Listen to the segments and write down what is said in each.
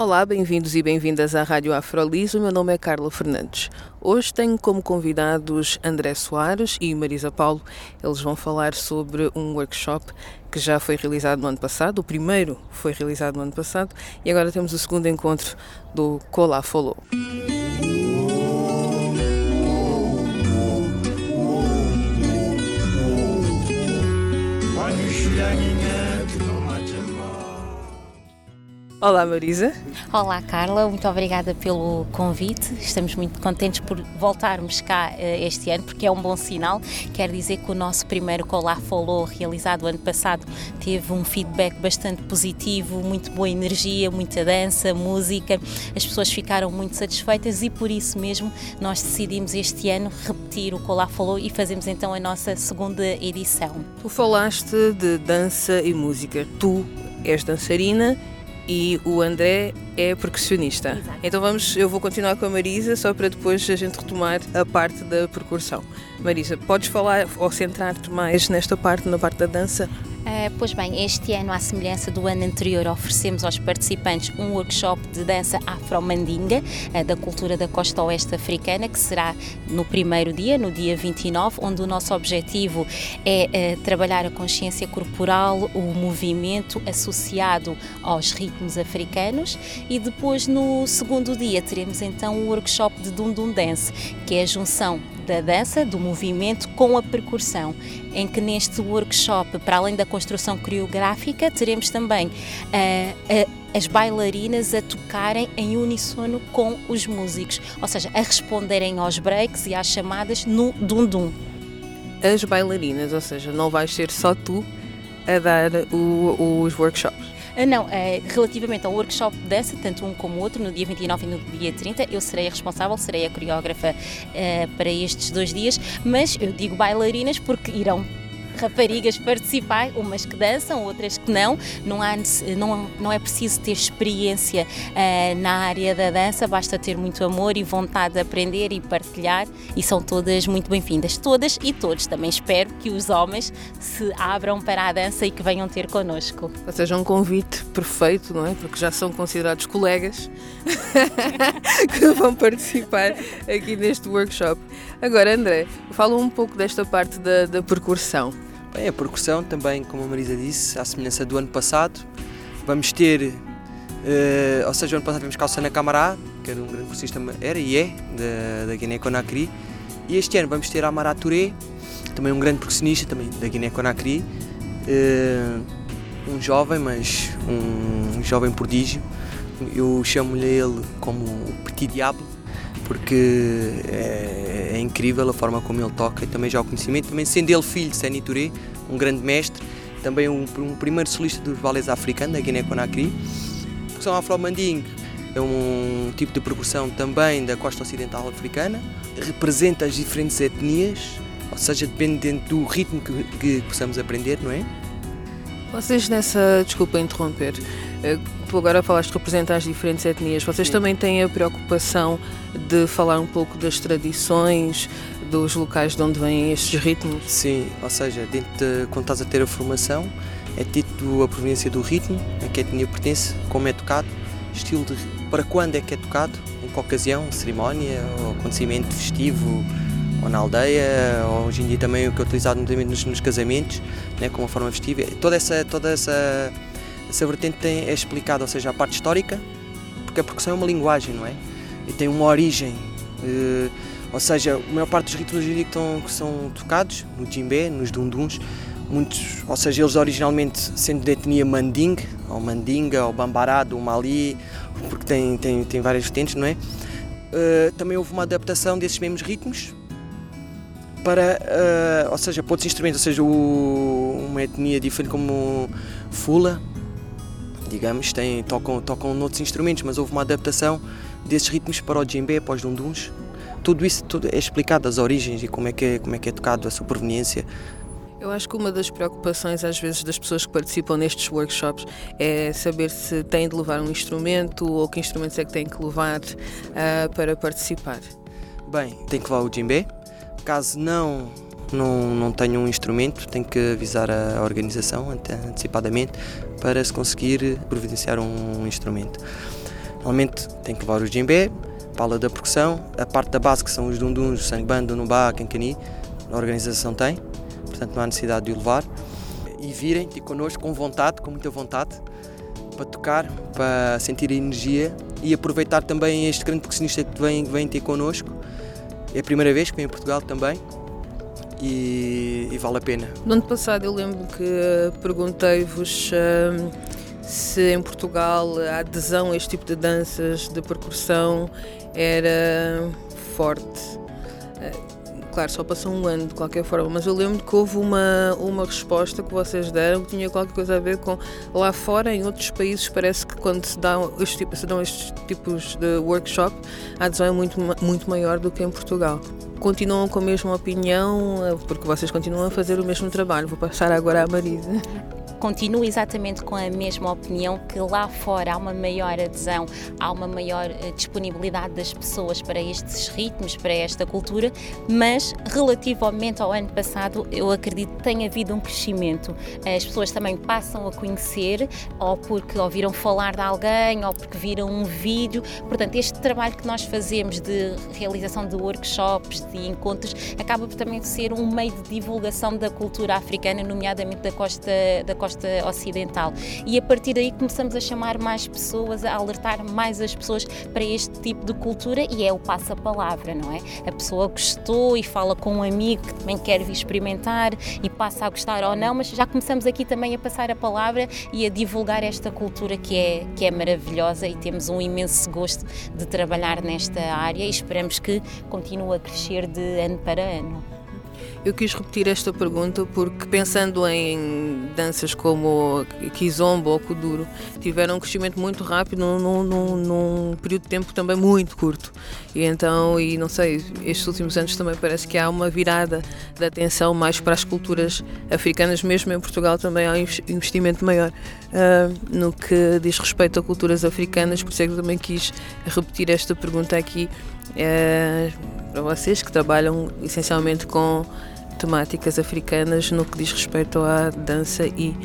Olá, bem-vindos e bem-vindas à Rádio Afrolis. O meu nome é Carla Fernandes. Hoje tenho como convidados André Soares e Marisa Paulo. Eles vão falar sobre um workshop que já foi realizado no ano passado. O primeiro foi realizado no ano passado e agora temos o segundo encontro do Cola Follow. Olá Marisa. Olá Carla, muito obrigada pelo convite. Estamos muito contentes por voltarmos cá uh, este ano, porque é um bom sinal. Quer dizer que o nosso primeiro Colá Follow, realizado ano passado, teve um feedback bastante positivo, muito boa energia, muita dança, música. As pessoas ficaram muito satisfeitas e por isso mesmo nós decidimos este ano repetir o Colá Follow e fazemos então a nossa segunda edição. Tu falaste de dança e música. Tu és dançarina e o André é percussionista. Exato. Então vamos, eu vou continuar com a Marisa só para depois a gente retomar a parte da percussão. Marisa, podes falar ou centrar-te mais nesta parte, na parte da dança? Uh, pois bem, este ano, à semelhança do ano anterior, oferecemos aos participantes um workshop de dança afro-mandinga, uh, da cultura da costa oeste africana, que será no primeiro dia, no dia 29, onde o nosso objetivo é uh, trabalhar a consciência corporal, o movimento associado aos ritmos africanos. E depois no segundo dia teremos então um workshop de Dundum Dance, que é a junção da dança, do movimento com a percussão, em que neste workshop, para além da construção coreográfica, teremos também uh, uh, as bailarinas a tocarem em uníssono com os músicos, ou seja, a responderem aos breaks e às chamadas no dundum. As bailarinas, ou seja, não vais ser só tu a dar o, os workshops. Uh, não, uh, relativamente ao workshop de dança, tanto um como o outro, no dia 29 e no dia 30, eu serei a responsável, serei a coreógrafa uh, para estes dois dias, mas eu digo bailarinas porque irão raparigas participar, umas que dançam, outras que não. Não, há, não, não é preciso ter experiência uh, na área da dança, basta ter muito amor e vontade de aprender e partilhar, e são todas muito bem-vindas. Todas e todos. Também espero que os homens se abram para a dança e que venham ter connosco. Ou seja, um convite perfeito, não é? Porque já são considerados colegas que vão participar aqui neste workshop. Agora, André, fala um pouco desta parte da, da percussão. Bem, a percussão também, como a Marisa disse, à semelhança do ano passado, vamos ter, uh, ou seja, o ano passado tivemos Calçana Camará, que era um grande percussista, era e é, da, da Guiné-Conakry, e este ano vamos ter Amará Touré, também um grande percussionista, também da Guiné-Conakry, uh, um jovem, mas um, um jovem prodígio, eu chamo-lhe ele como o Petit Diabo, porque é, é, incrível a forma como ele toca e também já o conhecimento, também sendo ele filho de Sani Touré, um grande mestre, também um, um primeiro solista dos balés africanos da Guiné-Conakry. Percussão afro-mandingue é um tipo de percussão também da costa ocidental africana, representa as diferentes etnias, ou seja, dependendo do ritmo que, que possamos aprender, não é? Vocês nessa, desculpa interromper, tu agora falaste de representar as diferentes etnias, vocês Sim. também têm a preocupação de falar um pouco das tradições, dos locais de onde vêm estes ritmos? Sim, ou seja, dentro de, quando estás a ter a formação, é dito a proveniência do ritmo, a que etnia pertence, como é tocado, estilo de para quando é que é tocado, em que ocasião, cerimónia, ou acontecimento festivo, ou na aldeia, ou hoje em dia também o que é utilizado nos, nos casamentos, né, como forma festiva. Toda essa, toda essa essa vertente tem, é explicada, ou seja, a parte histórica, porque a percussão é uma linguagem, não é? E tem uma origem, eh, ou seja, a maior parte dos ritmos que, estão, que são tocados no djembe, nos dunduns, muitos, ou seja, eles originalmente sendo de etnia manding, ou mandinga, ou bambará, do Mali, porque tem, tem, tem várias vertentes, não é? Uh, também houve uma adaptação desses mesmos ritmos para, uh, ou seja, para outros instrumentos, ou seja, o, uma etnia diferente como Fula, digamos, têm, tocam, tocam noutros instrumentos, mas houve uma adaptação desses ritmos para o djembe, para os dunduns. Tudo isso tudo é explicado, as origens e como é que é, como é, que é tocado, a sua proveniência. Eu acho que uma das preocupações, às vezes, das pessoas que participam nestes workshops é saber se têm de levar um instrumento ou que instrumentos é que têm que levar uh, para participar. Bem, tem que levar o djembe. Caso não, não, não um instrumento, tem que avisar a organização antecipadamente para se conseguir providenciar um instrumento. Normalmente tem que levar o djembe, pala da percussão, a parte da base que são os dunduns, o sangbando, o cancani, a organização tem portanto não há necessidade de o levar. E virem ter connosco com vontade, com muita vontade, para tocar, para sentir a energia e aproveitar também este grande percussionista que vem, vem ter connosco. É a primeira vez que vem a Portugal também e, e vale a pena. No ano passado eu lembro que perguntei-vos hum, se em Portugal a adesão a este tipo de danças de percussão era forte claro, só passou um ano de qualquer forma, mas eu lembro que houve uma, uma resposta que vocês deram que tinha qualquer coisa a ver com lá fora, em outros países, parece que quando se dão, este tipo, se dão estes tipos de workshop, a adesão é muito, muito maior do que em Portugal. Continuam com a mesma opinião, porque vocês continuam a fazer o mesmo trabalho. Vou passar agora à Marisa continuo exatamente com a mesma opinião que lá fora há uma maior adesão, há uma maior eh, disponibilidade das pessoas para estes ritmos, para esta cultura, mas relativamente ao ano passado, eu acredito que tem havido um crescimento. As pessoas também passam a conhecer, ou porque ouviram falar de alguém, ou porque viram um vídeo. Portanto, este trabalho que nós fazemos de realização de workshops, de encontros, acaba por também ser um meio de divulgação da cultura africana, nomeadamente da costa, da costa costa ocidental. E a partir daí começamos a chamar mais pessoas, a alertar mais as pessoas para este tipo de cultura e é o passa-palavra, não é? A pessoa gostou e fala com um amigo que também quer vir experimentar e passa a gostar ou não, mas já começamos aqui também a passar a palavra e a divulgar esta cultura que é, que é maravilhosa e temos um imenso gosto de trabalhar nesta área e esperamos que continue a crescer de ano para ano. Eu quis repetir esta pergunta porque, pensando em danças como Kizomba ou Kuduro, tiveram um crescimento muito rápido num, num, num, período de tempo também muito curto. E então, e não sei, estes últimos anos também parece que há uma virada de atenção mais para as culturas africanas, mesmo em Portugal também há um investimento maior uh, no que diz respeito a culturas africanas, por isso é que também quis repetir esta pergunta aqui. Uh, para vocês que trabalham essencialmente com temáticas africanas no que diz respeito à dança e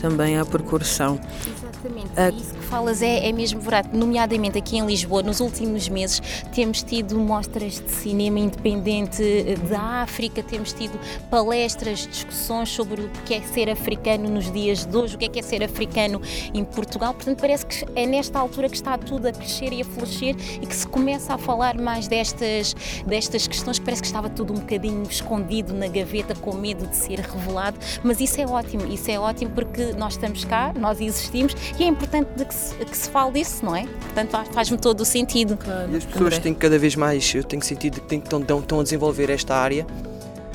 também à percussão. Exatamente, é isso falas é, é mesmo verdade. Nomeadamente aqui em Lisboa, nos últimos meses, temos tido mostras de cinema independente eh, da África, temos tido palestras, discussões sobre o que é ser africano nos dias de hoje, o que é, que é ser africano em Portugal. Portanto, parece que é nesta altura que está tudo a crescer e a florescer e que se começa a falar mais destas, destas questões que parece que estava tudo um bocadinho escondido na gaveta com medo de ser revelado. Mas isso é ótimo, isso é ótimo porque nós estamos cá, nós existimos e é importante de que, se, que se fale disso, não é? Portanto, faz-me todo o sentido. Claro. E as pessoas André. têm cada vez mais, eu tenho sentido que estão, estão a desenvolver esta área,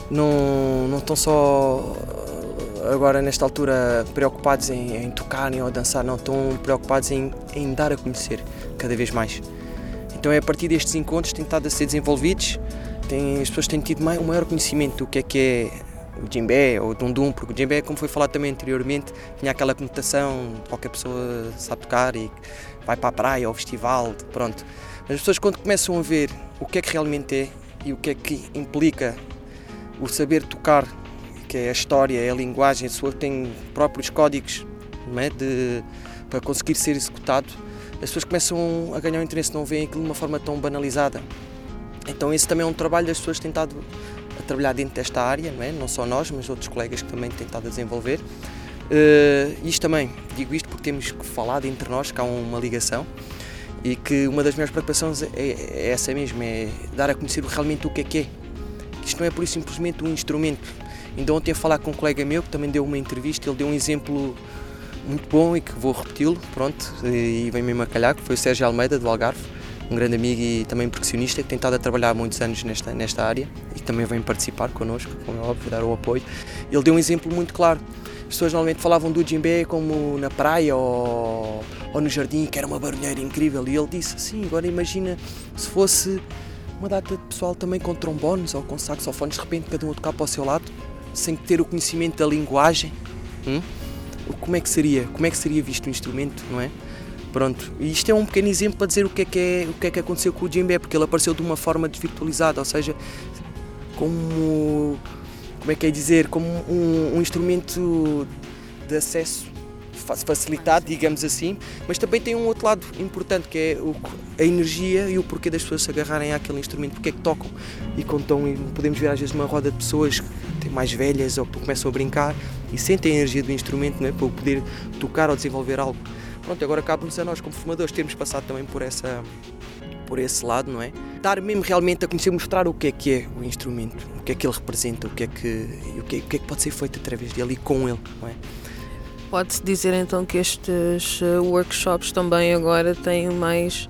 não, não estão só agora nesta altura preocupados em, em tocarem ou dançar, não, estão preocupados em, em dar a conhecer cada vez mais. Então é a partir destes encontros que têm estado a ser desenvolvidos, tem, as pessoas têm tido mais, um maior conhecimento do que é que é o djembe ou o dundum, porque o djembe, como foi falado também anteriormente, tinha aquela conotação, qualquer pessoa sabe tocar e vai para a praia ou festival, pronto. Mas as pessoas quando começam a ver o que é que realmente é e o que é que implica o saber tocar, que é a história, é a linguagem, a pessoa tem próprios códigos é? de, para conseguir ser executado, as pessoas começam a ganhar o interesse, não veem aquilo de uma forma tão banalizada. Então esse também é um trabalho das pessoas tentado a trabalhar dentro desta área, não, é? não só nós, mas outros colegas que também têm estado a desenvolver. Uh, isto também, digo isto porque temos que falar entre nós, que há uma ligação e que uma das minhas preocupações é, é essa mesmo, é dar a conhecer realmente o que é que é. Isto não é por isso simplesmente um instrumento. Ainda ontem a falar com um colega meu que também deu uma entrevista, ele deu um exemplo muito bom e que vou repeti-lo, pronto, e vem mesmo a calhar, que foi o Sérgio Almeida do Algarve, um grande amigo e também percussionista que tem estado a trabalhar há muitos anos nesta, nesta área e também vem participar connosco, como é óbvio, dar o apoio. Ele deu um exemplo muito claro. as pessoas normalmente falavam do djembe como na praia ou, ou no jardim, que era uma barulheira incrível. E ele disse: sim, agora imagina se fosse uma data de pessoal também com trombones ou com saxofones, de repente cada um a tocar para o seu lado, sem ter o conhecimento da linguagem. Hum? Como é que seria? Como é que seria visto o instrumento, não é? Pronto, e isto é um pequeno exemplo para dizer o que é que, é, o que, é que aconteceu com o djembe, porque ele apareceu de uma forma desvirtualizada, ou seja, como como é que é dizer, como um, um instrumento de acesso facilitado, digamos assim, mas também tem um outro lado importante que é o, a energia e o porquê das pessoas se agarrarem àquele instrumento, porque é que tocam e quando estão, podemos ver às vezes uma roda de pessoas que mais velhas ou que começam a brincar e sentem a energia do instrumento não é? para poder tocar ou desenvolver algo. Pronto, agora cabe-nos a nós como formadores termos passado também por essa por esse lado, não é? Dar mesmo realmente a conhecer, mostrar o que é que é o instrumento, o que é que ele representa, o que é que, o que, é, o que, é que pode ser feito através dele e com ele, não é? Pode-se dizer então que estes eh, workshops também agora têm mais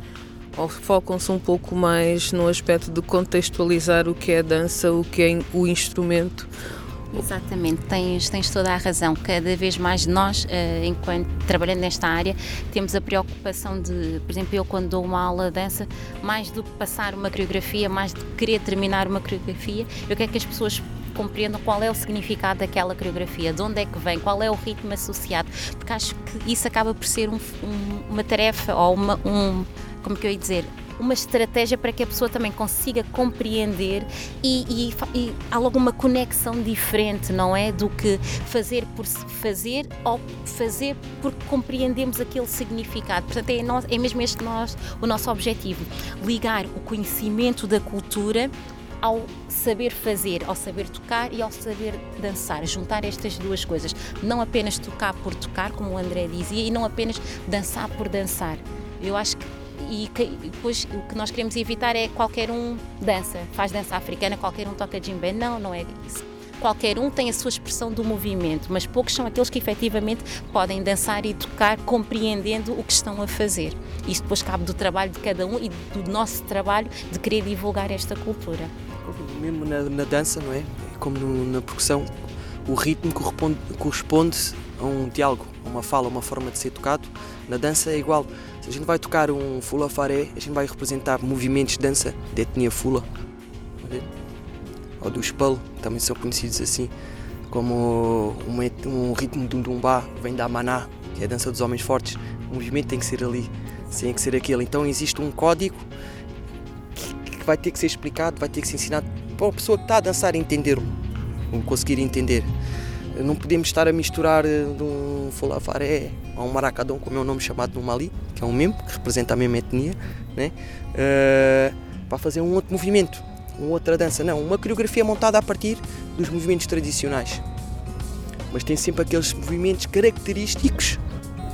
ou focam-se um pouco mais no aspecto de contextualizar o que é a dança, o que é o instrumento, Exatamente, tens, tens toda a razão. Cada vez mais nós, eh, enquanto trabalhando nesta área, temos a preocupação de, por exemplo, eu quando dou uma aula de dança, mais do que passar uma coreografia, mais do que querer terminar uma coreografia, eu quero que as pessoas compreendam qual é o significado daquela coreografia, de onde é que vem, qual é o ritmo associado, porque acho que isso acaba por ser um, um, uma tarefa ou uma, um, como que eu ia dizer, uma estratégia para que a pessoa também consiga compreender e, e, e há conexão diferente, não é? Do que fazer por fazer ou fazer porque compreendemos aquele significado. Portanto, é, nós, é mesmo este nós, o nosso objetivo: ligar o conhecimento da cultura ao saber fazer, ao saber tocar e ao saber dançar, juntar estas duas coisas. Não apenas tocar por tocar, como o André dizia, e não apenas dançar por dançar. Eu acho que e depois o que nós queremos evitar é qualquer um dança, faz dança africana, qualquer um toca djembe. Não, não é isso. Qualquer um tem a sua expressão do movimento, mas poucos são aqueles que efetivamente podem dançar e tocar compreendendo o que estão a fazer. Isso depois cabe do trabalho de cada um e do nosso trabalho de querer divulgar esta cultura. Mesmo na, na dança, não é? Como no, na percussão, o ritmo corresponde, corresponde a um diálogo, a uma fala, a uma forma de ser tocado. Na dança é igual. A gente vai tocar um Fula Faré, a gente vai representar movimentos de dança de etnia Fula. Ou do Espalo, também são conhecidos assim. Como um, ritmo de um vem da Maná, que é a dança dos homens fortes. O movimento tem que ser ali, tem que ser aquele. Então existe um código que vai ter que ser explicado, vai ter que ser ensinado para a pessoa que está a dançar entender-o, conseguir entender. Não podemos estar a misturar eh, de um fulafaré a um maracadão, como é o nome chamado no Mali, que é um membro que representa a mesma etnia, né? Uh, para fazer um outro movimento, uma outra dança. Não, uma coreografia montada a partir dos movimentos tradicionais. Mas tem sempre aqueles movimentos característicos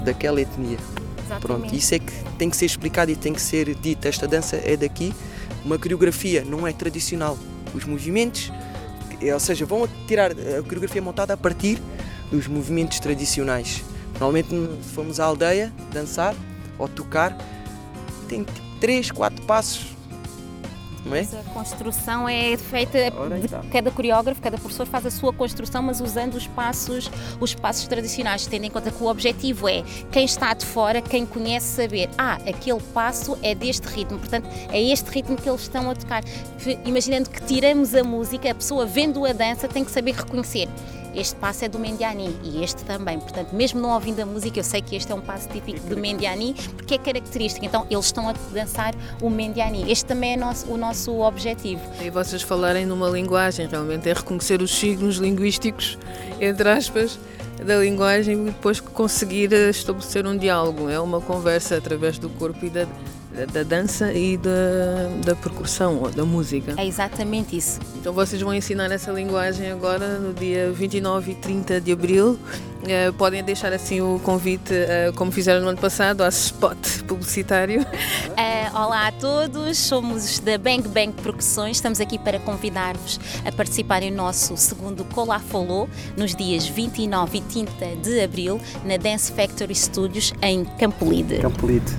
daquela etnia. Exatamente. Pronto, isso é que tem que ser explicado e tem que ser dito. Esta dança é daqui. Uma coreografia não é tradicional. Os movimentos ou seja, vão tirar a coreografia montada a partir dos movimentos tradicionais. Normalmente, se formos à aldeia dançar ou tocar, tem tipo 3, 4 passos não é? A construção é feita de então. cada coreógrafo, cada professor faz a sua construção, mas usando os passos, os passos tradicionais, tendo em conta que o objetivo é quem está de fora, quem conhece saber, ah, aquele passo é deste ritmo, portanto, é este ritmo que eles estão a tocar. Imaginando que tiramos a música, a pessoa vendo a dança tem que saber reconhecer este passo é do Mendiani e este também. Portanto, mesmo não ouvindo a música, eu sei que este é um passo típico do Mendiani porque é característico. Então, eles estão a dançar o Mendiani. Este também é nosso, o nosso objetivo. E vocês falarem numa linguagem, realmente é reconhecer os signos linguísticos, entre aspas, da linguagem e depois conseguir estabelecer um diálogo. É uma conversa através do corpo e da da dança e da, da percussão, ou da música. É exatamente isso. Então vocês vão ensinar essa linguagem agora no dia 29 e 30 de abril. Uh, podem deixar assim o convite, uh, como fizeram no ano passado, a spot publicitário. Uh, olá a todos, somos da Bang Bang Percussões. Estamos aqui para convidar-vos a participarem no nosso segundo Cola Follow nos dias 29 e 30 de abril na Dance Factory Studios em Campolide. Campolide.